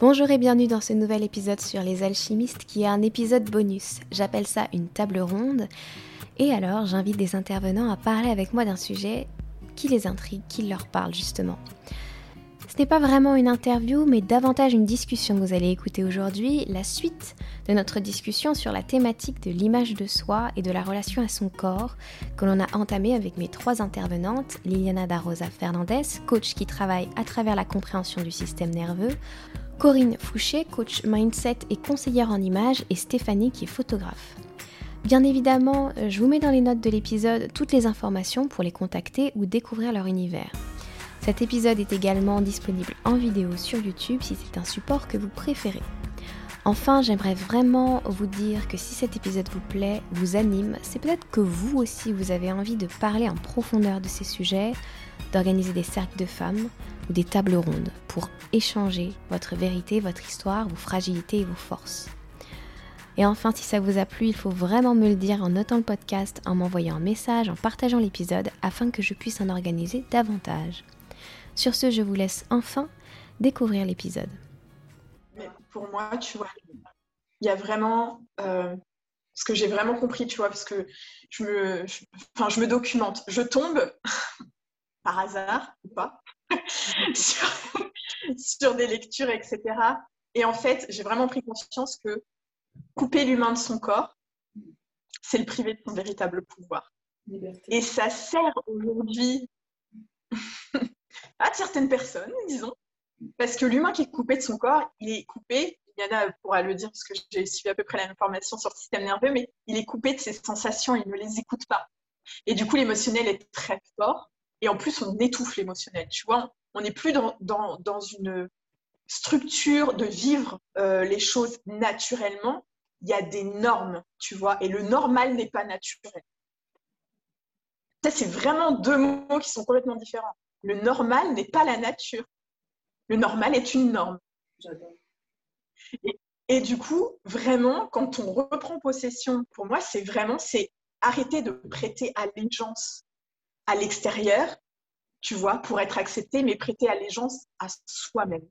Bonjour et bienvenue dans ce nouvel épisode sur les alchimistes qui est un épisode bonus. J'appelle ça une table ronde. Et alors j'invite des intervenants à parler avec moi d'un sujet qui les intrigue, qui leur parle justement. Ce n'est pas vraiment une interview, mais davantage une discussion que vous allez écouter aujourd'hui, la suite de notre discussion sur la thématique de l'image de soi et de la relation à son corps que l'on a entamée avec mes trois intervenantes, Liliana da Rosa Fernandez, coach qui travaille à travers la compréhension du système nerveux, Corinne Fouché, coach mindset et conseillère en images, et Stéphanie qui est photographe. Bien évidemment, euh, je vous mets dans les notes de l'épisode toutes les informations pour les contacter ou découvrir leur univers. Cet épisode est également disponible en vidéo sur YouTube si c'est un support que vous préférez. Enfin, j'aimerais vraiment vous dire que si cet épisode vous plaît, vous anime, c'est peut-être que vous aussi vous avez envie de parler en profondeur de ces sujets, d'organiser des cercles de femmes ou des tables rondes pour échanger votre vérité, votre histoire, vos fragilités et vos forces. Et enfin, si ça vous a plu, il faut vraiment me le dire en notant le podcast, en m'envoyant un message, en partageant l'épisode, afin que je puisse en organiser davantage. Sur ce, je vous laisse enfin découvrir l'épisode. Pour moi, tu vois, il y a vraiment euh, ce que j'ai vraiment compris, tu vois, parce que je me, enfin, je me documente. Je tombe par hasard ou pas sur, des lectures, etc. Et en fait, j'ai vraiment pris conscience que couper l'humain de son corps, c'est le priver de son véritable pouvoir. Et ça sert aujourd'hui à certaines personnes, disons, parce que l'humain qui est coupé de son corps, il est coupé, Yana pourra le dire parce que j'ai suivi à peu près la sur le système nerveux, mais il est coupé de ses sensations, il ne les écoute pas. Et du coup, l'émotionnel est très fort. Et en plus, on étouffe l'émotionnel. Tu vois, on n'est plus dans, dans, une structure de vivre euh, les choses naturellement. Il y a des normes, tu vois, et le normal n'est pas naturel. Ça, c'est vraiment deux mots qui sont complètement différents. Le normal n'est pas la nature. Le normal est une norme. Et, et, du coup, vraiment, quand on reprend possession, pour moi, c'est vraiment, c'est arrêter de prêter allégeance à l'extérieur, tu vois, pour être accepté, mais prêter allégeance à soi-même.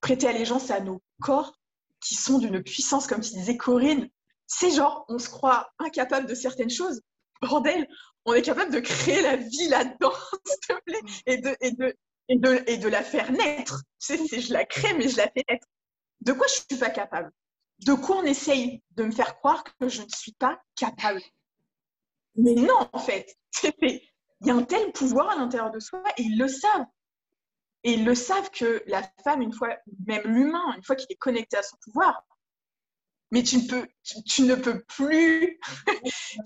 Prêter allégeance à nos corps qui sont d'une puissance, comme tu disais, Corinne. C'est genre, on se croit incapable de certaines choses. Bordel, on est capable de créer la vie là-dedans, s'il te plaît, et de, la faire naître. Tu sais, je la crée, mais je la fais naître. De quoi je ne suis pas capable? De quoi on essaye de me faire croire que je ne suis pas capable? Mais non, en fait, il y a un tel pouvoir à l'intérieur de soi et ils le savent. Et ils le savent que la femme, une fois, même l'humain, une fois qu'il est connecté à son pouvoir, mais tu ne peux, tu, ne peux plus,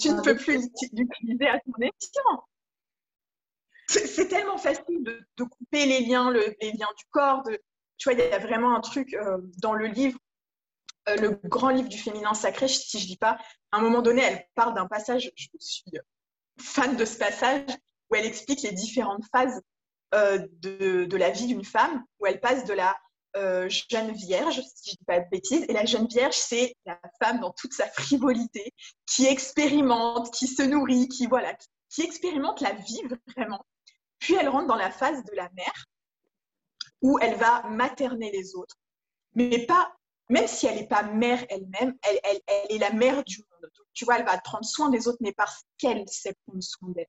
tu ne peux plus l'utiliser à ton escient. C'est tellement facile de, couper les liens, les liens du corps. De, tu vois, il y a vraiment un truc euh, dans le livre euh, le grand livre du féminin sacré, si je ne dis pas, à un moment donné, elle parle d'un passage, je suis fan de ce passage, où elle explique les différentes phases euh, de, la vie d'une femme, où elle passe de la jeune vierge, si je ne dis pas de bêtises, et la jeune vierge, c'est la femme dans toute sa frivolité, qui expérimente, qui se nourrit, qui, voilà, qui expérimente la vie vraiment. Puis elle rentre dans la phase de la mère, où elle va materner les autres, mais pas même si elle n'est pas mère elle-même, elle, est la mère du monde. tu vois, elle va prendre soin des autres, mais parce qu'elle sait prendre soin d'elle.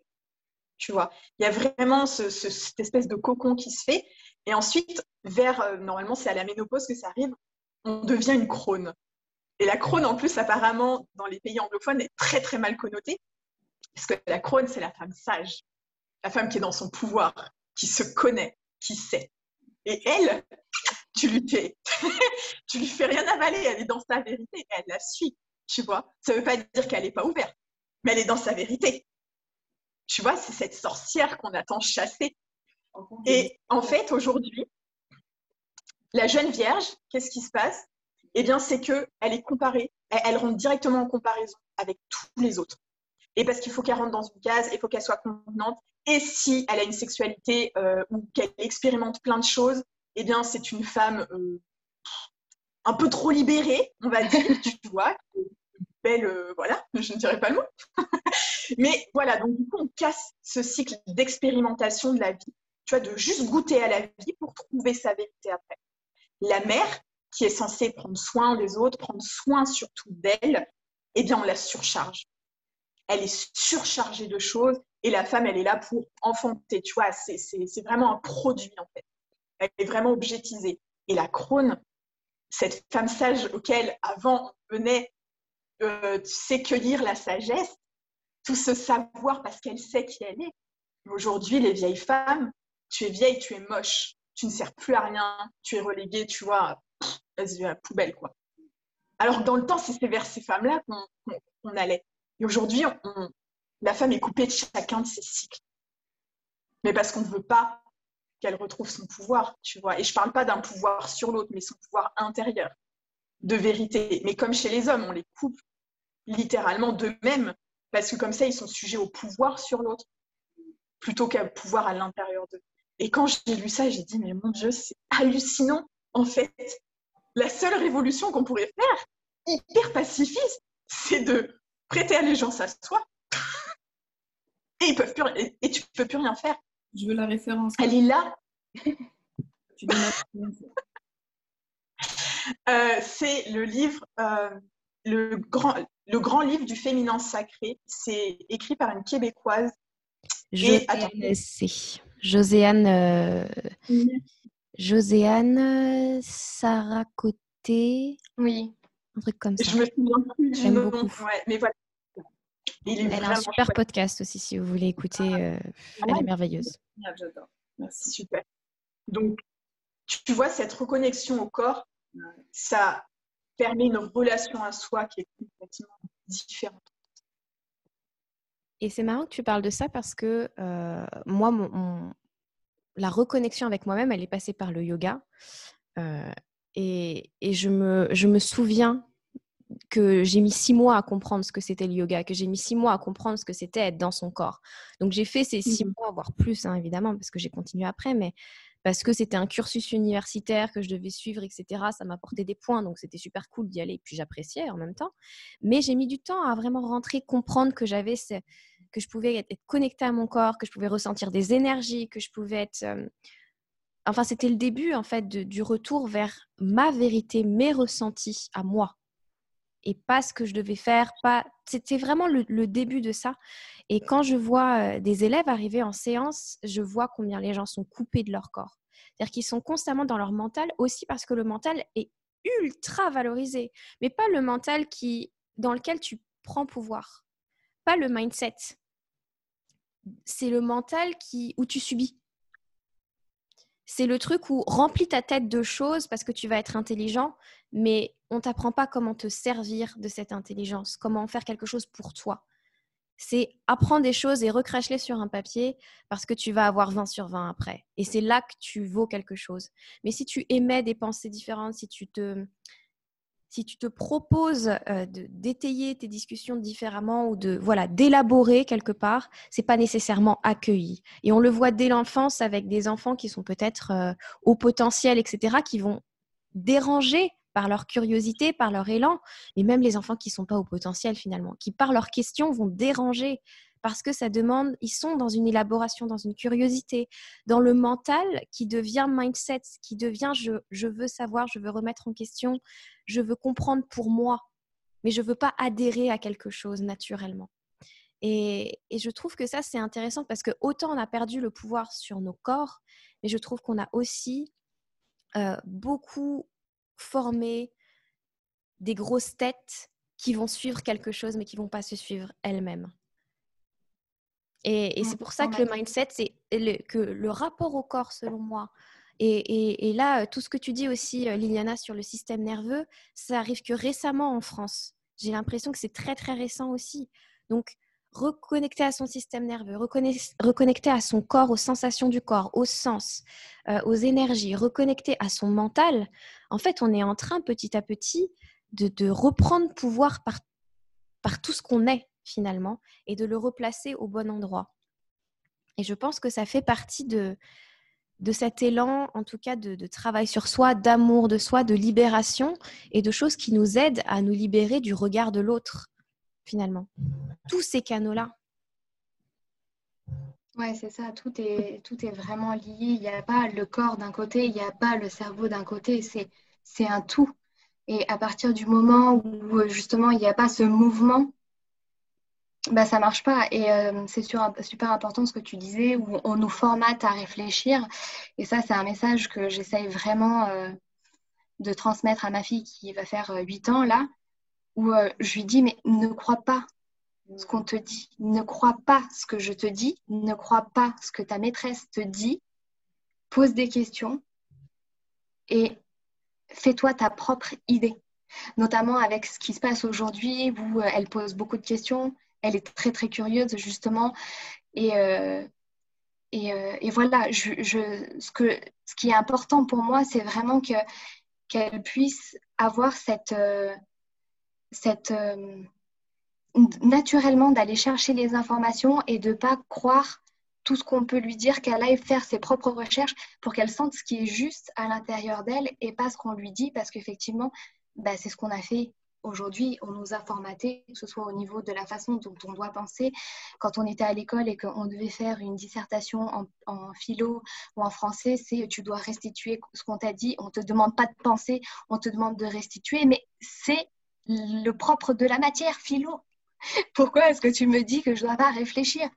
Tu vois, il y a vraiment cette espèce de cocon qui se fait. Et ensuite, vers, euh, normalement, c'est à la ménopause que ça arrive, on devient une crone. Et la crone, en plus, apparemment, dans les pays anglophones, est très, très mal connotée. Parce que la crone, c'est la femme sage, la femme qui est dans son pouvoir, qui se connaît, qui sait. Et elle, tu lui fais, tu lui fais rien avaler, elle est dans sa vérité, elle la suit, tu vois. Ça ne veut pas dire qu'elle n'est pas ouverte, mais elle est dans sa vérité. Tu vois, c'est cette sorcière qu'on attend chasser. Et en fait, aujourd'hui, la jeune vierge, qu'est-ce qui se passe? Eh bien, c'est qu'elle est comparée, elle, rentre directement en comparaison avec tous les autres. Et parce qu'il faut qu'elle rentre dans une case, il faut qu'elle soit contenante. Et si elle a une sexualité euh, ou qu'elle expérimente plein de choses, eh bien, c'est une femme euh, un peu trop libérée, on va dire, tu vois, belle, euh, voilà, je ne dirais pas le mot. Mais voilà, donc du coup, on casse ce cycle d'expérimentation de la vie, tu vois, de juste goûter à la vie pour trouver sa vérité après. la mère, qui est censée prendre soin des autres, prendre soin surtout d'elle, eh bien, on la surcharge. Elle est surchargée de choses et la femme, elle est là pour enfanter, tu vois, c'est vraiment un produit en fait. Elle est vraiment objetisée. Et la crône, cette femme sage auquel avant on venait euh, s'écueillir la sagesse, tout ce savoir parce qu'elle sait qui elle est. Aujourd'hui, les vieilles femmes, tu es vieille, tu es moche, tu ne sers plus à rien, tu es reléguée, tu vois, vas-y, à la poubelle, quoi. Alors dans le temps, c'est vers ces femmes-là qu'on allait. Et aujourd'hui, la femme est coupée de chacun de ses cycles. Mais parce qu'on ne veut pas qu'elle retrouve son pouvoir, tu vois. Et je ne parle pas d'un pouvoir sur l'autre, mais son pouvoir intérieur, de vérité. Mais comme chez les hommes, on les coupe littéralement d'eux-mêmes, parce que comme ça, ils sont sujets au pouvoir sur l'autre, plutôt qu'à pouvoir à l'intérieur d'eux. Et quand j'ai lu ça, j'ai dit, mais mon Dieu, c'est hallucinant. En fait, la seule révolution qu'on pourrait faire, hyper pacifiste, c'est de prêter allégeance à soi. et, ils peuvent plus, et, tu peux plus rien faire. Je veux la référence. Elle est là. euh, c'est le livre, euh, le, grand, le grand livre du féminin sacré. C'est écrit par une Québécoise. Je sais. Joséane, euh, Joséane Saracoté. Oui. Un truc comme ça. Je me souviens plus du nom. Beaucoup. mais voilà. Elle a un super podcast aussi, si vous voulez écouter. Euh, ah elle est merveilleuse. J'adore. Merci. Super. Donc, tu vois, cette reconnexion au corps, ça permet une relation à soi qui est complètement différente. Et c'est marrant que tu parles de ça parce que euh, moi, mon, la reconnexion avec moi-même, elle est passée par le yoga. Euh, et, je, me, je me souviens que j'ai mis six mois à comprendre ce que c'était le yoga, que j'ai mis six mois à comprendre ce que c'était être dans son corps. Donc j'ai fait ces six mmh mois, voire plus, hein, évidemment, parce que j'ai continué après, mais parce que c'était un cursus universitaire que je devais suivre, etc. Ça m'apportait des points, donc c'était super cool d'y aller, et puis j'appréciais en même temps. Mais j'ai mis du temps à vraiment rentrer, comprendre que j'avais que je pouvais être connectée à mon corps, que je pouvais ressentir des énergies, que je pouvais être... Euh, enfin, c'était le début, en fait, du retour vers ma vérité, mes ressentis à moi. Et pas ce que je devais faire. C'était vraiment le, début de ça. Et quand je vois euh, des élèves arriver en séance, je vois combien les gens sont coupés de leur corps. C'est-à-dire qu'ils sont constamment dans leur mental, aussi parce que le mental est ultra valorisé, mais pas le mental qui, dans lequel tu prends pouvoir, pas le mindset c'est le mental qui, où tu subis. C'est le truc où remplis ta tête de choses parce que tu vas être intelligent, mais on t'apprend pas comment te servir de cette intelligence, comment faire quelque chose pour toi. C'est apprendre des choses et recracher-les sur un papier parce que tu vas avoir 20 sur 20 après. Et c'est là que tu vaux quelque chose. Mais si tu émets des pensées différentes, si tu te, si tu te proposes euh, d'étayer tes discussions différemment ou de voilà d'élaborer quelque part, c'est pas nécessairement accueilli. Et on le voit dès l'enfance avec des enfants qui sont peut-être euh, au potentiel, etc., qui vont déranger par leur curiosité, par leur élan, et même les enfants qui sont pas au potentiel finalement, qui par leurs questions vont déranger parce que ça demande, ils sont dans une élaboration, dans une curiosité, dans le mental qui devient mindset, qui devient je, veux savoir, je veux remettre en question, je veux comprendre pour moi, mais je veux pas adhérer à quelque chose naturellement. Et, je trouve que ça, c'est intéressant parce que autant on a perdu le pouvoir sur nos corps, mais je trouve qu'on a aussi euh, beaucoup formé des grosses têtes qui vont suivre quelque chose, mais qui vont pas se suivre elles-mêmes. Et, c'est pour ça que le mindset, c'est que le rapport au corps, selon moi, et, là, tout ce que tu dis aussi, euh, Liliana, sur le système nerveux, ça arrive que récemment en France. J'ai l'impression que c'est très, très récent aussi. Donc, reconnecter à son système nerveux, reconnecter à son corps, aux sensations du corps, aux sens, euh, aux énergies, reconnecter à son mental, en fait, on est en train petit à petit de, de reprendre pouvoir par, par tout ce qu'on est finalement et de le replacer au bon endroit. Et je pense que ça fait partie de, de cet élan, en tout cas de, travail sur soi, d'amour de soi, de libération et de choses qui nous aident à nous libérer du regard de l'autre, finalement. Tous ces canaux-là. Ouais, c'est ça, tout est, tout est vraiment lié. Il n'y a pas le corps d'un côté, il n'y a pas le cerveau d'un côté, c'est un tout. Et à partir du moment où justement il n'y a pas ce mouvement, bah, ça marche pas. Et euh, c'est super important ce que tu disais, où on nous formate à réfléchir. Et ça, c'est un message que j'essaye vraiment euh, de transmettre à ma fille qui va faire 8 euh, ans là, où je lui dis, mais ne crois pas ce qu'on te dit, ne crois pas ce que je te dis, ne crois pas ce que ta maîtresse te dit, pose des questions et fais-toi ta propre idée. Notamment avec ce qui se passe aujourd'hui où elle pose beaucoup de questions, elle est très très curieuse justement. Et, euh, euh, voilà, ce, qui est important pour moi, c'est vraiment que, qu'elle puisse avoir cette, euh, naturellement d'aller chercher les informations et de ne pas croire tout ce qu'on peut lui dire, qu'elle aille faire ses propres recherches pour qu'elle sente ce qui est juste à l'intérieur d'elle et pas ce qu'on lui dit, parce qu'effectivement, bah, c'est ce qu'on a fait Aujourd'hui, on nous a formatés, que ce soit au niveau de la façon dont on doit penser. Quand on était à l'école et qu'on devait faire une dissertation en, philo ou en français, c'est tu dois restituer ce qu'on t'a dit. On ne te demande pas de penser, on te demande de restituer, mais c'est le propre de la matière, philo. Pourquoi est-ce que tu me dis que je ne dois pas réfléchir?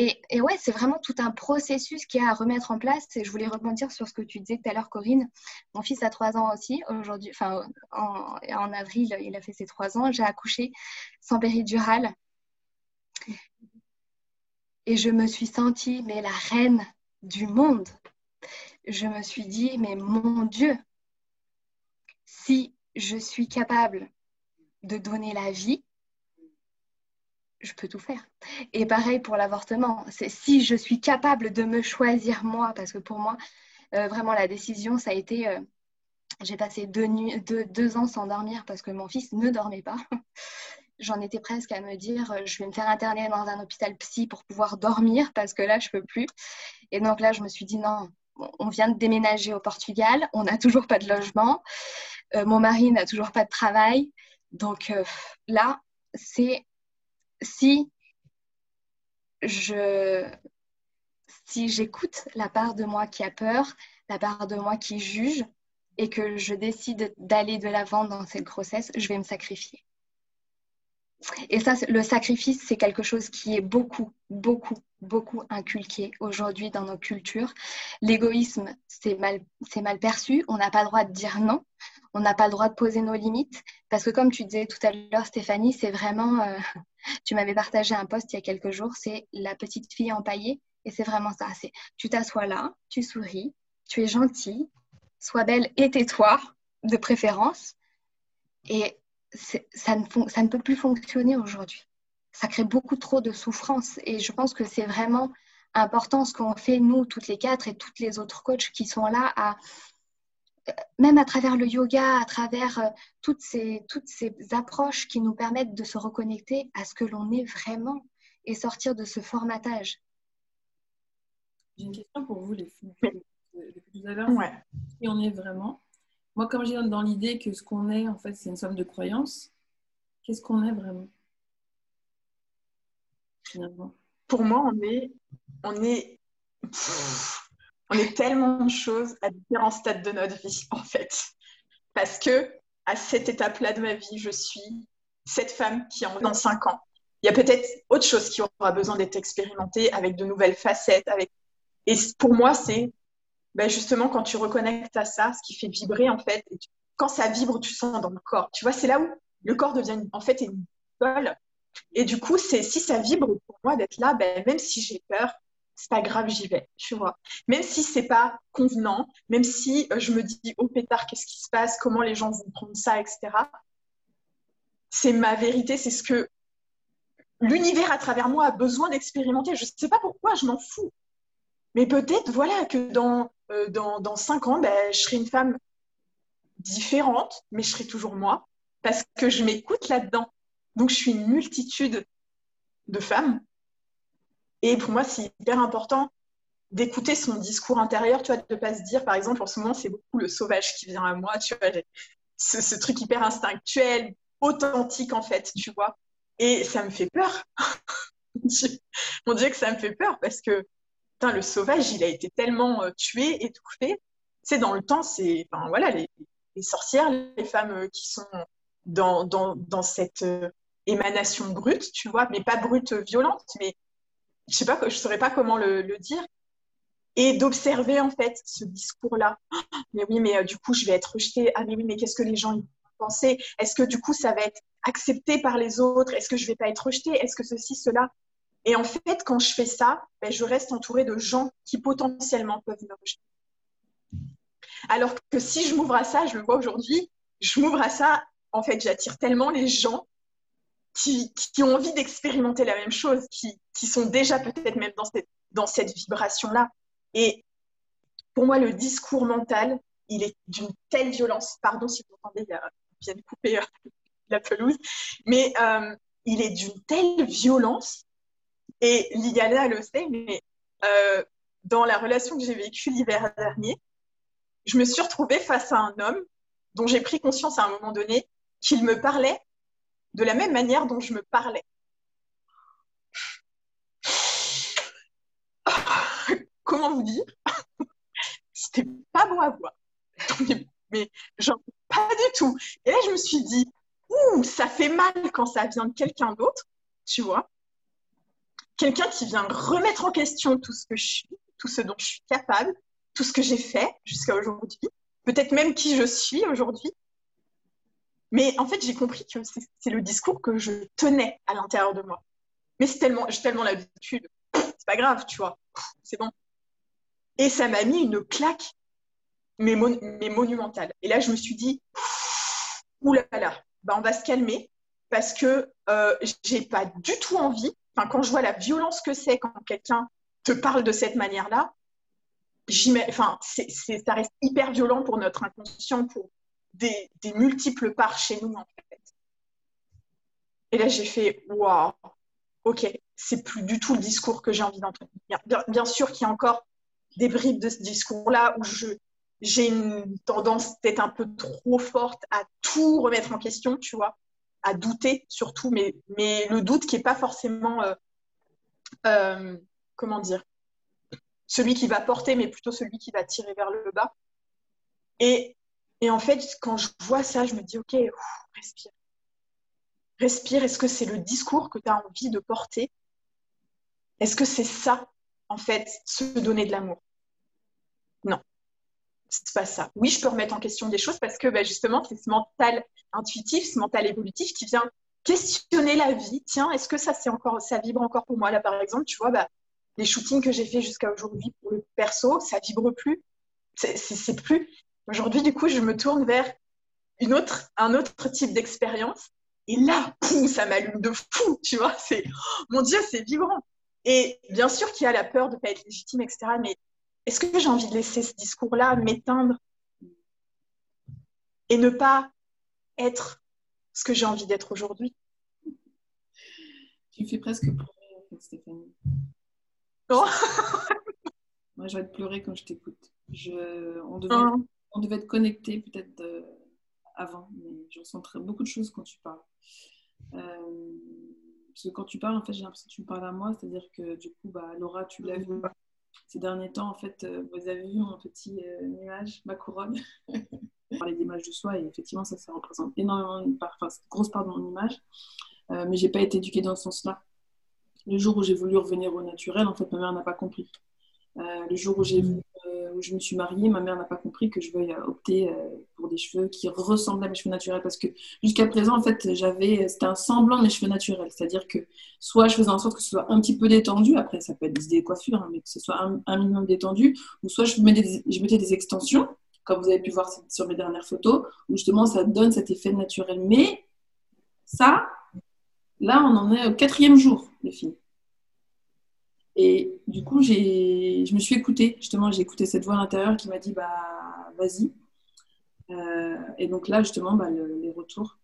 Et, ouais, c'est vraiment tout un processus qui a à remettre en place. Je voulais rebondir sur ce que tu disais tout à l'heure, Corinne. Mon fils a trois ans aussi. Aujourd'hui, en, avril, il a fait ses trois ans. J'ai accouché sans péridurale. Et je me suis sentie, mais la reine du monde. Je me suis dit, mais mon Dieu, si je suis capable de donner la vie, je peux tout faire. Et pareil pour l'avortement. Si je suis capable de me choisir moi, parce que pour moi, euh, vraiment la décision, ça a été. Euh, j'ai passé deux, nuits, deux, ans sans dormir parce que mon fils ne dormait pas. J'en étais presque à me dire, euh, je vais me faire interner dans un hôpital psy pour pouvoir dormir parce que là, je peux plus. Et donc là, je me suis dit, non, on vient de déménager au Portugal, on n'a toujours pas de logement, mon mari n'a toujours pas de travail. Donc là, c'est si je si j'écoute la part de moi qui a peur, la part de moi qui juge, et que je décide d'aller de l'avant dans cette grossesse, je vais me sacrifier. Et ça, le sacrifice, c'est quelque chose qui est beaucoup, beaucoup, beaucoup inculqué aujourd'hui dans nos cultures. L'égoïsme, c'est mal, mal perçu. On n'a pas le droit de dire non. On n'a pas le droit de poser nos limites. Parce que comme tu disais tout à l'heure, Stéphanie, c'est vraiment... Euh, tu m'avais partagé un post il y a quelques jours, c'est la petite fille empaillée. Et c'est vraiment ça. C'est tu t'assois là, tu souris, tu es gentille, sois belle et tais-toi, de préférence. Et ça ne, ça ne peut plus fonctionner aujourd'hui. Ça crée beaucoup trop de souffrance et je pense que c'est vraiment important ce qu'on fait, nous, toutes les quatre et toutes les autres coachs qui sont là à, même à travers le yoga, à travers euh, toutes ces, toutes ces approches qui nous permettent de se reconnecter à ce que l'on est vraiment et sortir de ce formatage. J'ai une question pour vous, les filles. Depuis tout à l'heure, ouais. qui on est vraiment? Moi, comme j'ai dans l'idée que ce qu'on est, en fait, c'est une somme de croyances, qu'est-ce qu'on est vraiment? Finalement. Pour moi, on est, on est, on est tellement de choses à différents stades de notre vie, en fait. Parce que à cette étape-là de ma vie, je suis cette femme qui en dans cinq ans. Il y a peut-être autre chose qui aura besoin d'être expérimentée avec de nouvelles facettes. Et pour moi, c'est ben justement, quand tu reconnectes à ça, ce qui fait vibrer, en fait, quand ça vibre, tu sens dans le corps. Tu vois, c'est là où le corps devient, en fait, une bolle. Et du coup, c'est si ça vibre pour moi d'être là, ben, même si j'ai peur, c'est pas grave, j'y vais, tu vois. Même si c'est pas convenant, même si euh, je me dis, oh pétard, qu'est-ce qui se passe, comment les gens vont prendre ça, etc. C'est ma vérité, c'est ce que l'univers à travers moi a besoin d'expérimenter. Je sais pas pourquoi, je m'en fous. Mais peut-être, voilà, que dans euh, dans, cinq ans, ben, je serai une femme différente, mais je serai toujours moi, parce que je m'écoute là-dedans. Donc, je suis une multitude de femmes. Et pour moi, c'est hyper important d'écouter son discours intérieur, tu vois, de pas se dire, par exemple, en ce moment, c'est beaucoup le sauvage qui vient à moi, tu vois, ce, truc hyper instinctuel, authentique, en fait, tu vois. Et ça me fait peur. mon Dieu, que ça me fait peur parce que le sauvage, il a été tellement euh, tué, étouffé. C'est dans le temps, c'est enfin, voilà, les, sorcières, les femmes euh, qui sont dans, dans, dans cette euh, émanation brute, tu vois, mais pas brute violente, mais je sais pas, je saurais pas comment le, dire. Et d'observer en fait ce discours-là. Mais oui, mais du coup, je vais être rejetée. Ah mais oui, mais qu'est-ce que les gens vont penser Est-ce que du coup, ça va être accepté par les autres? Est-ce que je vais pas être rejetée? Est-ce que ceci, cela? Et en fait, quand je fais ça, ben, je reste entourée de gens qui potentiellement peuvent me rejeter. Alors que si je m'ouvre à ça, je le vois aujourd'hui, je m'ouvre à ça, en fait, j'attire tellement les gens qui, ont envie d'expérimenter la même chose, qui, sont déjà peut-être même dans cette, dans cette vibration-là. Et pour moi, le discours mental, il est d'une telle violence. Pardon si vous entendez, il vient de couper euh, la pelouse. Mais euh, il est d'une telle violence et Liana le sait, mais euh, dans la relation que j'ai vécue l'hiver dernier, je me suis retrouvée face à un homme dont j'ai pris conscience à un moment donné qu'il me parlait de la même manière dont je me parlais. Comment vous dire? C'était pas bon à voir. Mais genre, pas du tout. Et là, je me suis dit, ouh, ça fait mal quand ça vient de quelqu'un d'autre, tu vois quelqu'un qui vient remettre en question tout ce que je suis, tout ce dont je suis capable, tout ce que j'ai fait jusqu'à aujourd'hui, peut-être même qui je suis aujourd'hui. Mais en fait, j'ai compris que c'est le discours que je tenais à l'intérieur de moi. Mais c'est tellement, j'ai tellement l'habitude. C'est pas grave, tu vois. C'est bon. Et ça m'a mis une claque, mais, monumentale. Et là, je me suis dit, oulala, bah, on va se calmer parce que euh, j'ai pas du tout envie quand je vois la violence que c'est quand quelqu'un te parle de cette manière-là, enfin, ça reste hyper violent pour notre inconscient, pour des, multiples parts chez nous, en fait. Et là, j'ai fait, waouh, ok, c'est plus du tout le discours que j'ai envie d'entendre. Bien, sûr qu'il y a encore des bribes de ce discours-là où je, j'ai une tendance peut-être un peu trop forte à tout remettre en question, tu vois à douter surtout, mais, mais le doute qui n'est pas forcément, euh, euh, comment dire, celui qui va porter, mais plutôt celui qui va tirer vers le bas. Et, et en fait, quand je vois ça, je me dis, OK, respire. Respire, est-ce que c'est le discours que tu as envie de porter? Est-ce que c'est ça, en fait, se donner de l'amour? Non c'est pas ça. Oui, je peux remettre en question des choses parce que bah, justement, c'est ce mental intuitif, ce mental évolutif qui vient questionner la vie. Tiens, est-ce que ça, encore, ça vibre encore pour moi? Là, par exemple, tu vois, bah, les shootings que j'ai fait jusqu'à aujourd'hui pour le perso, ça vibre plus. C'est plus. Aujourd'hui, du coup, je me tourne vers une autre, un autre type d'expérience. Et là, ça m'allume de fou, tu vois. C'est, mon Dieu, c'est vibrant. Et bien sûr qu'il y a la peur de ne pas être légitime, etc. Mais est-ce que j'ai envie de laisser ce discours-là m'éteindre et ne pas être ce que j'ai envie d'être aujourd'hui? Tu fais presque pleurer, en fait, Stéphanie. Oh Moi, je vais te pleurer quand je t'écoute. On. Oh. On devait être connectés peut-être euh, avant, mais je ressens beaucoup de choses quand tu parles. Euh, parce que quand tu parles, en fait, j'ai l'impression que tu me parles à moi, c'est-à-dire que du coup, bah, Laura, tu l'as vu ces derniers temps, en fait, euh, vous avez vu mon petit euh, nuage, ma couronne. On parlait d'image de soi et effectivement, ça, ça représente énormément une part, enfin, une grosse part de mon image. Euh, mais j'ai pas été éduquée dans ce sens-là. Le jour où j'ai voulu revenir au naturel, en fait, ma mère n'a pas compris. le jour où j'ai voulu euh, je me suis mariée, ma mère n'a pas compris que je veuille opter euh, pour des cheveux qui ressemblent à mes cheveux naturels parce que jusqu'à présent, en fait, j'avais, c'était un semblant de mes cheveux naturels. C'est-à-dire que soit je faisais en sorte que ce soit un petit peu détendu, après ça peut être des idées de coiffure, hein, mais que ce soit un, minimum détendu, ou soit je mettais, des, je mettais des extensions, comme vous avez pu voir sur mes dernières photos, où justement ça donne cet effet naturel. Mais ça, là, on en est au quatrième jour, les filles. Et du coup, je me suis écoutée, justement, j'ai écouté cette voix à l'intérieur qui m'a dit, bah, vas-y. Euh, et donc là, justement, bah, les retours,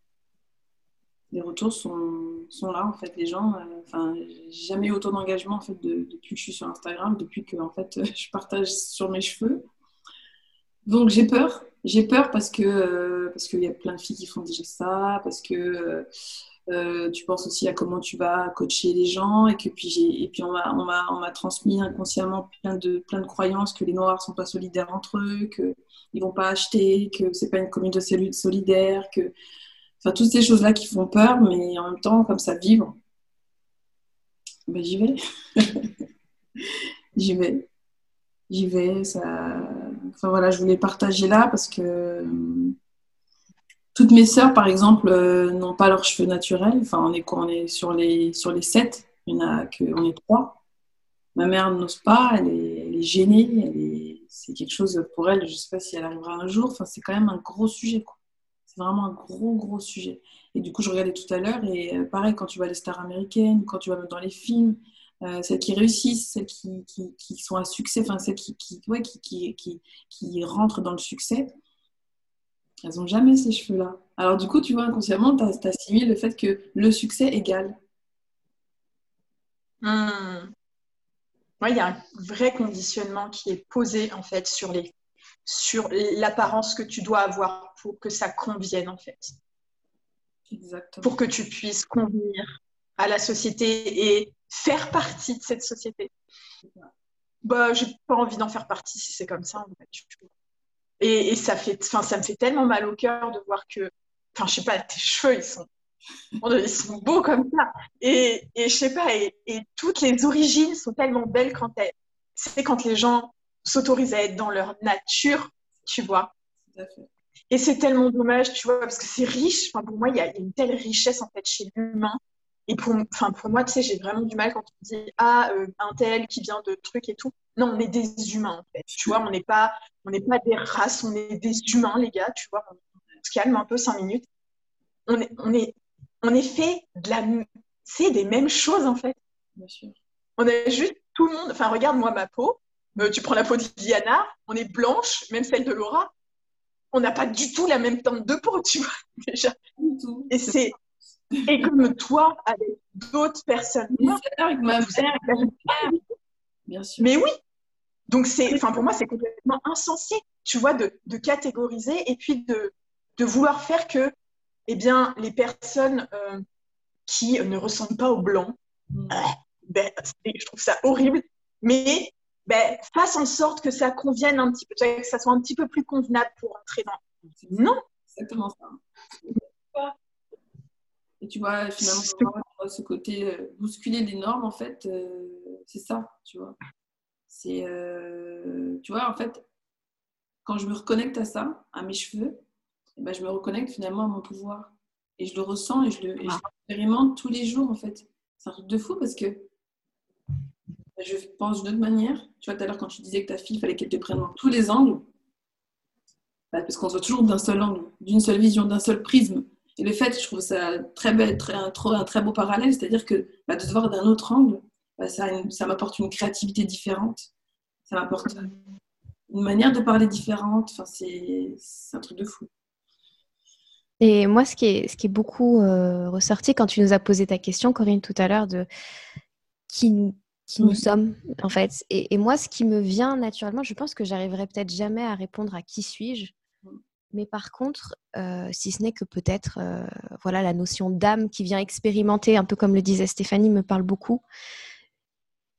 les retours sont, sont, là, en fait. Les gens, euh, enfin, j'ai jamais eu autant d'engagement, en fait, depuis que je suis sur Instagram, depuis que, en fait, je partage sur mes cheveux. Donc, j'ai peur. J'ai peur parce que, euh, parce qu'il y a plein de filles qui font déjà ça, parce que Euh, tu penses aussi à comment tu vas coacher les gens et que puis et puis on m'a on m'a on m'a transmis inconsciemment plein de plein de croyances que les noirs sont pas solidaires entre eux que ils vont pas acheter que c'est pas une communauté solidaire que enfin toutes ces choses là qui font peur mais en même temps comme ça vivre ben j'y vais. J'y vais. J'y vais ça enfin voilà je voulais partager là parce que toutes mes sœurs, par exemple, euh, n'ont pas leurs cheveux naturels. Enfin, on est On est sur les, sur les sept. Il y en a que, on est trois. Ma mère n'ose pas, elle est, gênée. c'est quelque chose pour elle, je ne sais pas si elle arrivera un jour. Enfin, c'est quand même un gros sujet. C'est vraiment un gros, gros sujet. Et du coup, je regardais tout à l'heure, et euh, pareil, quand tu vois les stars américaines, quand tu vas dans les films, euh, celles qui réussissent, celles qui, qui, qui, sont à succès, enfin celles qui, qui, ouais, qui, qui, rentrent dans le succès, elles n'ont jamais ces cheveux-là. Alors du coup, tu vois, inconsciemment, tu as, assimilé le fait que le succès égale. Hmm. il y a un vrai conditionnement qui est posé en fait sur les sur l'apparence que tu dois avoir pour que ça convienne en fait. Exactement. Pour que tu puisses convenir à la société et faire partie de cette société. Bah, j'ai pas envie d'en faire partie si c'est comme ça. En fait. Et, ça, fait, ça me fait tellement mal au cœur de voir que, enfin, je sais pas, tes cheveux, ils sont, ils sont beaux comme ça. Et, et je sais pas, et, toutes les origines sont tellement belles quand c'est quand les gens s'autorisent à être dans leur nature, tu vois. Et c'est tellement dommage, tu vois, parce que c'est riche. Enfin, pour moi, il y, a une telle richesse en fait chez l'humain. Et pour, enfin, pour moi, tu sais, j'ai vraiment du mal quand on dit ah euh, un tel qui vient de trucs et tout. Non, on est des humains en fait. Tu vois, on n'est pas, on n'est pas des races, on est des humains, les gars. Tu vois, on, se calme un peu cinq minutes. On est, on est, on est fait de la, c'est des mêmes choses en fait. Bien sûr. On est juste tout le monde. Enfin, regarde moi ma peau. Euh, tu prends la peau de Diana, on est blanche, même celle de Laura. On n'a pas du tout la même teinte de peau, tu vois déjà. Et c'est et comme toi avec d'autres personnes. avec ma Bien sûr. Mais oui, donc, c'est, enfin, pour moi, c'est complètement insensé, tu vois, de, de, catégoriser et puis de, de vouloir faire que, eh bien, les personnes euh, qui ne ressemblent pas au blanc, mm. euh, ben, je trouve ça horrible, mais ben, fassent en sorte que ça convienne un petit peu, que ça soit un petit peu plus convenable pour entrer dans. Non. Exactement ça. Et tu vois, finalement, ce côté euh, bousculer les normes, en fait, c'est ça, tu vois. C'est, euh, tu vois, en fait, quand je me reconnecte à ça, à mes cheveux, eh ben, je me reconnecte finalement à mon pouvoir. Et je le ressens et je le l'expérimente tous les jours, en fait. C'est un truc de fou parce que je pense d'une autre manière. Tu vois, tout à l'heure, quand tu disais que ta fille, il fallait qu'elle te prenne dans tous les angles. Bah, parce qu'on se voit toujours d'un seul angle, d'une seule vision, d'un seul prisme. Et le fait, je trouve ça très belle, très, un, un très beau parallèle, c'est-à-dire que bah, de te voir d'un autre angle, bah, ça, ça m'apporte une créativité différente. Ça m'apporte une manière de parler différente. Enfin, c'est un truc de fou. Et moi, ce qui est, ce qui est beaucoup euh, ressorti quand tu nous as posé ta question, Corinne, tout à l'heure, de qui nous, qui nous sommes, en fait. Et, moi, ce qui me vient naturellement, je pense que j'arriverai peut-être jamais à répondre à qui suis-je. Mais par contre, euh, si ce n'est que peut-être, euh, voilà, la notion d'âme qui vient expérimenter, un peu comme le disait Stéphanie, me parle beaucoup.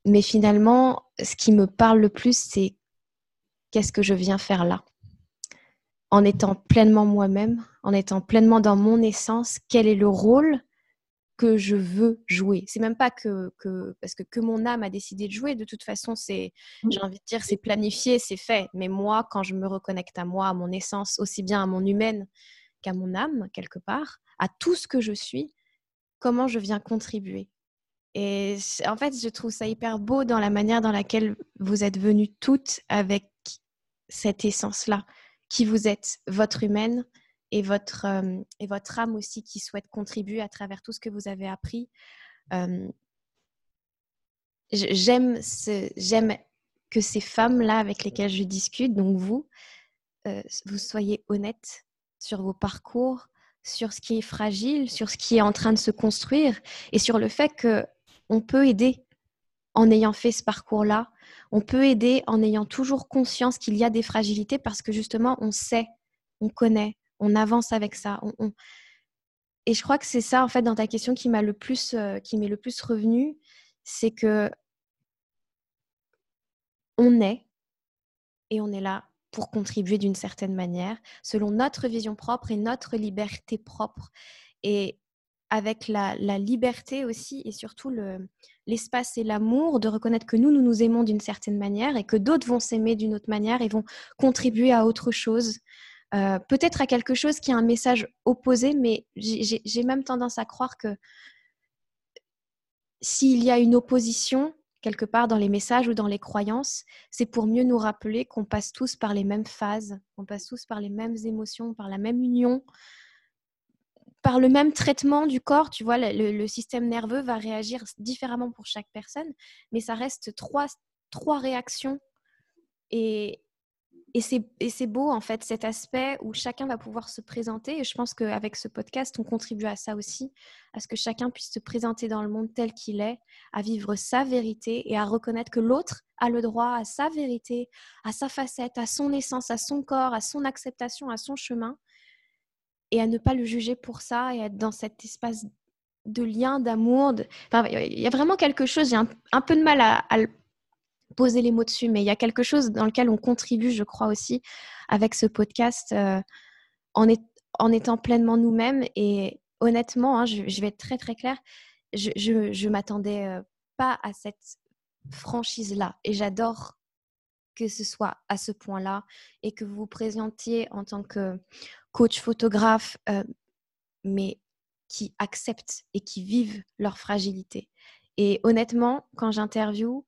Mais finalement, ce qui me parle le plus, c'est qu'est-ce que je viens faire là? En étant pleinement moi-même, en étant pleinement dans mon essence, quel est le rôle que je veux jouer. C'est même pas que, parce que que mon âme a décidé de jouer. De toute façon, c'est, j'ai envie de dire, c'est planifié, c'est fait. Mais moi, quand je me reconnecte à moi, à mon essence, aussi bien à mon humaine qu'à mon âme quelque part, à tout ce que je suis, comment je viens contribuer et en fait, je trouve ça hyper beau dans la manière dans laquelle vous êtes venues toutes avec cette essence-là, qui vous êtes, votre humaine et votre, et votre âme aussi qui souhaite contribuer à travers tout ce que vous avez appris. J'aime, que ces femmes-là avec lesquelles je discute, donc vous, vous soyez honnêtes sur vos parcours, sur ce qui est fragile, sur ce qui est en train de se construire et sur le fait que on peut aider en ayant fait ce parcours-là. On peut aider en ayant toujours conscience qu'il y a des fragilités parce que justement, on sait, on connaît, on avance avec ça. et je crois que c'est ça, en fait, dans ta question qui m'a le plus, euh, qui m'est le plus revenu, c'est que on est et on est là pour contribuer d'une certaine manière, selon notre vision propre et notre liberté propre. Et avec la, liberté aussi et surtout l'espace et l'amour de reconnaître que nous, nous nous aimons d'une certaine manière et que d'autres vont s'aimer d'une autre manière et vont contribuer à autre chose. Euh, peut-être à quelque chose qui a un message opposé, mais j'ai même tendance à croire que s'il y a une opposition quelque part dans les messages ou dans les croyances, c'est pour mieux nous rappeler qu'on passe tous par les mêmes phases, on passe tous par les mêmes émotions, par la même union, par le même traitement du corps. Tu vois, le, système nerveux va réagir différemment pour chaque personne, mais ça reste trois, trois réactions. Et, et c'est beau, en fait, cet aspect où chacun va pouvoir se présenter. Et je pense qu'avec ce podcast, on contribue à ça aussi, à ce que chacun puisse se présenter dans le monde tel qu'il est, à vivre sa vérité et à reconnaître que l'autre a le droit à sa vérité, à sa facette, à son essence, à son corps, à son acceptation, à son chemin, et à ne pas le juger pour ça et être dans cet espace de lien, d'amour. il y a vraiment quelque chose, j'ai un, peu de mal à, à, poser les mots dessus, mais il y a quelque chose dans lequel on contribue, je crois aussi, avec ce podcast, euh, en, en, étant pleinement nous-mêmes. Et honnêtement, hein, je, vais être très très claire, je, je, m'attendais euh, pas à cette franchise-là, et j'adore que ce soit à ce point-là et que vous vous présentiez en tant que coach photographe, euh, mais qui acceptent et qui vivent leur fragilité. Et honnêtement, quand j'interviewe,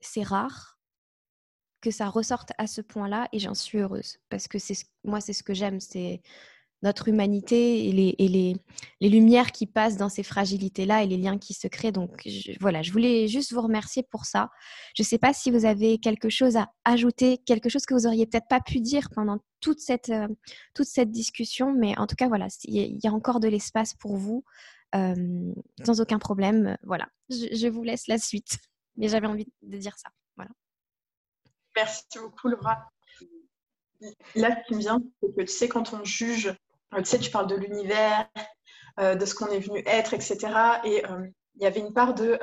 c'est rare que ça ressorte à ce point-là et j'en suis heureuse parce que c'est moi c'est ce que j'aime c'est notre humanité et, les, et les, les, lumières qui passent dans ces fragilités-là et les liens qui se créent. Donc voilà, je voulais juste vous remercier pour ça. Je ne sais pas si vous avez quelque chose à ajouter, quelque chose que vous auriez peut-être pas pu dire pendant toute cette, toute cette discussion, mais en tout cas, voilà, il y a encore de l'espace pour vous, sans aucun problème. Voilà, je vous laisse la suite. Mais j'avais envie de dire ça. Voilà. Merci beaucoup, Laura. Là, ce qui me vient, c'est que tu sais, quand on juge, euh, tu sais, tu parles de l'univers, euh, de ce qu'on est venu être, etc. Et euh, il y avait une part de.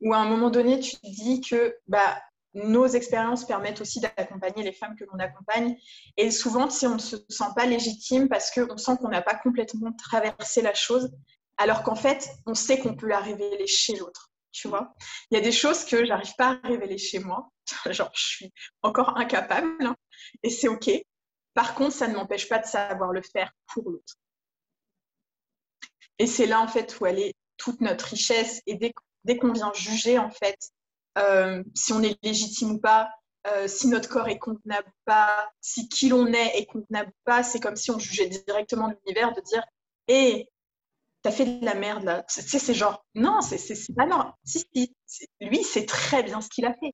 où à un moment donné, tu dis que bah, nos expériences permettent aussi d'accompagner les femmes que l'on accompagne. Et souvent, si on ne se sent pas légitime parce qu'on sent qu'on n'a pas complètement traversé la chose, alors qu'en fait, on sait qu'on peut la révéler chez l'autre tu vois. Il y a des choses que j'arrive pas à révéler chez moi, genre je suis encore incapable, hein, et c'est ok. Par contre, ça ne m'empêche pas de savoir le faire pour l'autre. Et c'est là en fait où elle est toute notre richesse. Et dès, qu'on vient juger en fait euh, si on est légitime ou pas, euh, si notre corps est contenable ou pas, si qui l'on est est contenable ou pas, c'est comme si on jugeait directement l'univers de dire hé, t'as fait de la merde là. Tu sais, c'est genre, non, c'est pas non. Si, si, lui, c'est très bien ce qu'il a fait.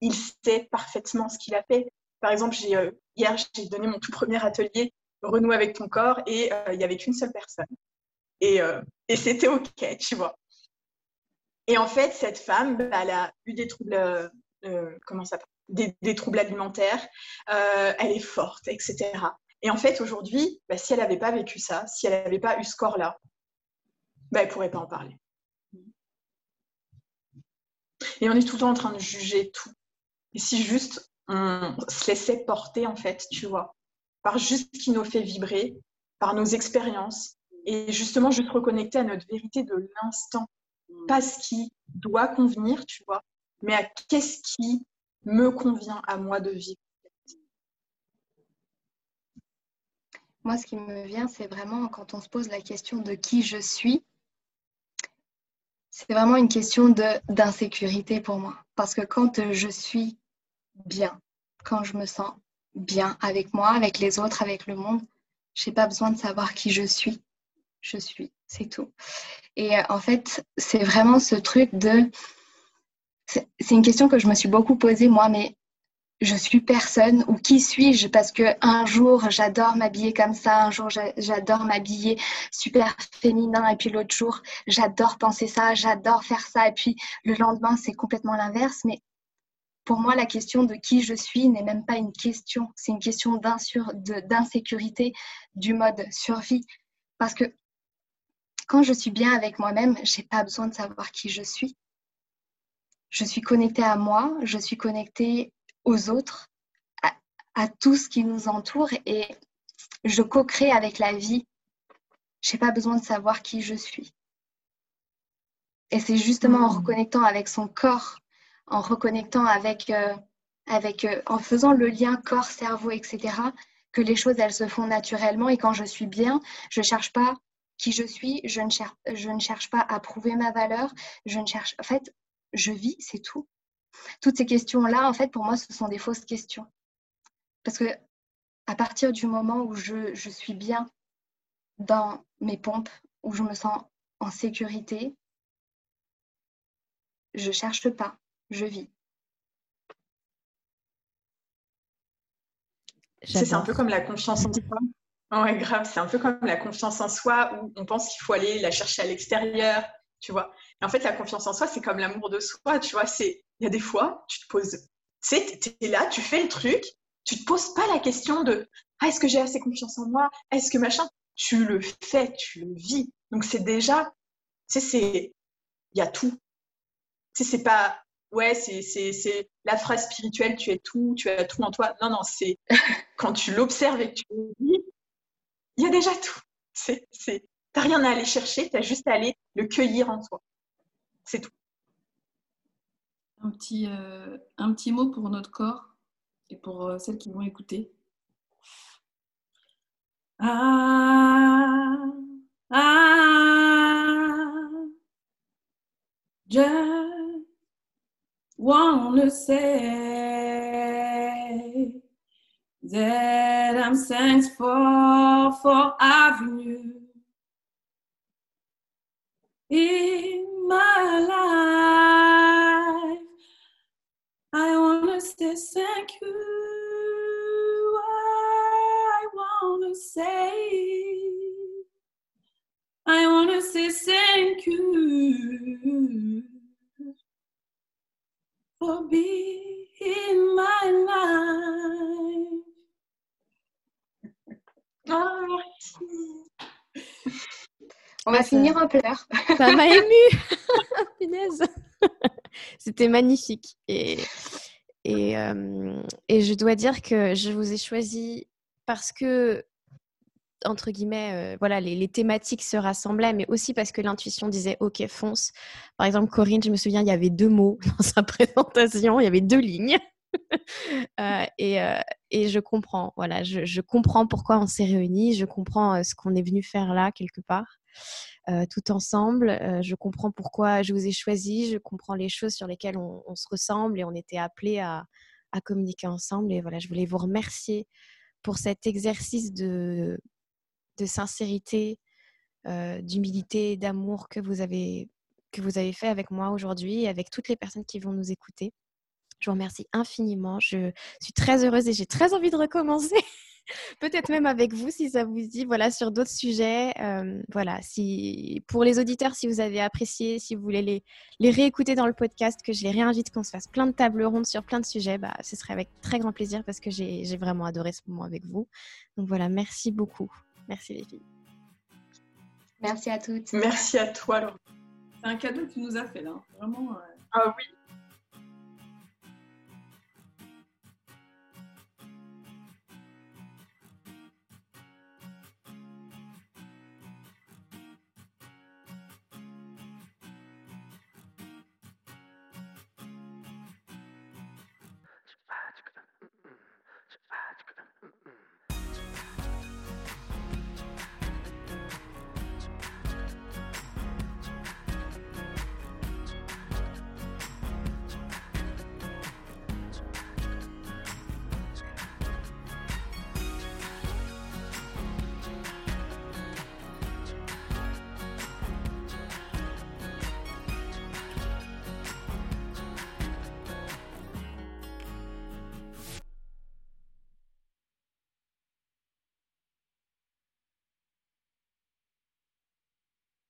Il sait parfaitement ce qu'il a fait. Par exemple, euh, hier, j'ai donné mon tout premier atelier, Renoue avec ton corps, et euh, il n'y avait qu'une seule personne. Et, euh, et c'était OK, tu vois. Et en fait, cette femme, bah, elle a eu des troubles, comment ça des, des troubles alimentaires, elle est forte, etc. Et en fait, aujourd'hui, bah, si elle n'avait pas vécu ça, si elle n'avait pas eu ce corps-là, bah, elle ne pourrait pas en parler. Et on est tout le temps en train de juger tout. Et si juste on se laissait porter, en fait, tu vois, par juste ce qui nous fait vibrer, par nos expériences, et justement juste reconnecter à notre vérité de l'instant, pas ce qui doit convenir, tu vois, mais à qu'est-ce qui me convient à moi de vivre. Moi, ce qui me vient, c'est vraiment quand on se pose la question de qui je suis, c'est vraiment une question d'insécurité pour moi. Parce que quand euh, je suis bien, quand je me sens bien avec moi, avec les autres, avec le monde, je n'ai pas besoin de savoir qui je suis. Je suis, c'est tout. Et euh, en fait, c'est vraiment ce truc de... C'est une question que je me suis beaucoup posée, moi, mais je suis personne ou qui suis-je parce que un jour j'adore m'habiller comme ça, un jour j'adore m'habiller super féminin et puis l'autre jour j'adore penser ça, j'adore faire ça et puis le lendemain c'est complètement l'inverse. Mais pour moi la question de qui je suis n'est même pas une question, c'est une question d'insécurité du mode survie. Parce que quand je suis bien avec moi-même, je n'ai pas besoin de savoir qui je suis. Je suis connectée à moi, je suis connectée aux autres, à, à tout ce qui nous entoure et je co-crée avec la vie. Je n'ai pas besoin de savoir qui je suis. Et c'est justement en hmm. reconnectant avec son corps, en reconnectant avec, euh, avec euh, en faisant le lien corps, cerveau, etc., que les choses, elles se font naturellement. Et quand je suis bien, je ne cherche pas qui je suis, je ne, cherche, je ne cherche pas à prouver ma valeur, je ne cherche... En fait, je vis, c'est tout. Toutes ces questions-là, en fait, pour moi, ce sont des fausses questions. Parce que à partir du moment où je, je suis bien dans mes pompes, où je me sens en sécurité, je cherche pas, je vis. C'est un peu comme la confiance en soi. Ouais, grave, c'est un peu comme la confiance en soi où on pense qu'il faut aller la chercher à l'extérieur, tu vois. Et en fait, la confiance en soi, c'est comme l'amour de soi, tu vois. C'est, il y a des fois, tu te poses, tu sais, tu es là, tu fais le truc, tu te poses pas la question de, ah, est-ce que j'ai assez confiance en moi? Est-ce que machin? Tu le fais, tu le vis. Donc, c'est déjà, tu sais, c'est, il y a tout. Tu sais, c'est pas, ouais, c'est la phrase spirituelle, tu es tout, tu as tout en toi. Non, non, c'est quand tu l'observes et que tu le vis, il y a déjà tout. C'est, t'as rien à aller chercher, tu as juste à aller le cueillir en toi. C'est tout. Un petit, euh, un petit mot pour notre corps et pour euh, celles qui vont écouter. Ah, ah, just wanna say that I'm thankful for having you in my life. I wanna say thank you. I wanna say, I wanna say thank you for being in my life. On va finir en pleurs. Ça m'a ému. C'était magnifique. Et, et, euh, et, je dois dire que je vous ai choisi parce que, entre guillemets, euh, voilà, les, les, thématiques se rassemblaient, mais aussi parce que l'intuition disait OK, fonce. Par exemple, Corinne, je me souviens, il y avait deux mots dans sa présentation, il y avait deux lignes. Euh, et, et, je comprends, voilà, je, je comprends pourquoi on s'est réunis, je comprends ce qu'on est venu faire là quelque part, tout ensemble. je comprends pourquoi je vous ai choisi, je comprends les choses sur lesquelles on, se ressemble et on était appelés à, communiquer ensemble. Et voilà, je voulais vous remercier pour cet exercice de, sincérité, d'humilité, d'amour que vous avez que vous avez fait avec moi aujourd'hui et avec toutes les personnes qui vont nous écouter. Je vous remercie infiniment. Je suis très heureuse et j'ai très envie de recommencer. Peut-être même avec vous si ça vous dit, voilà, sur d'autres sujets. Euh, voilà, si pour les auditeurs, si vous avez apprécié, si vous voulez les, les réécouter dans le podcast, que je les réinvite, qu'on se fasse plein de tables rondes sur plein de sujets, bah, ce serait avec très grand plaisir parce que j'ai vraiment adoré ce moment avec vous. Donc voilà, merci beaucoup. Merci les filles. Merci à toutes. Merci à toi, C'est un cadeau que tu nous as fait là. Vraiment. Ah oui.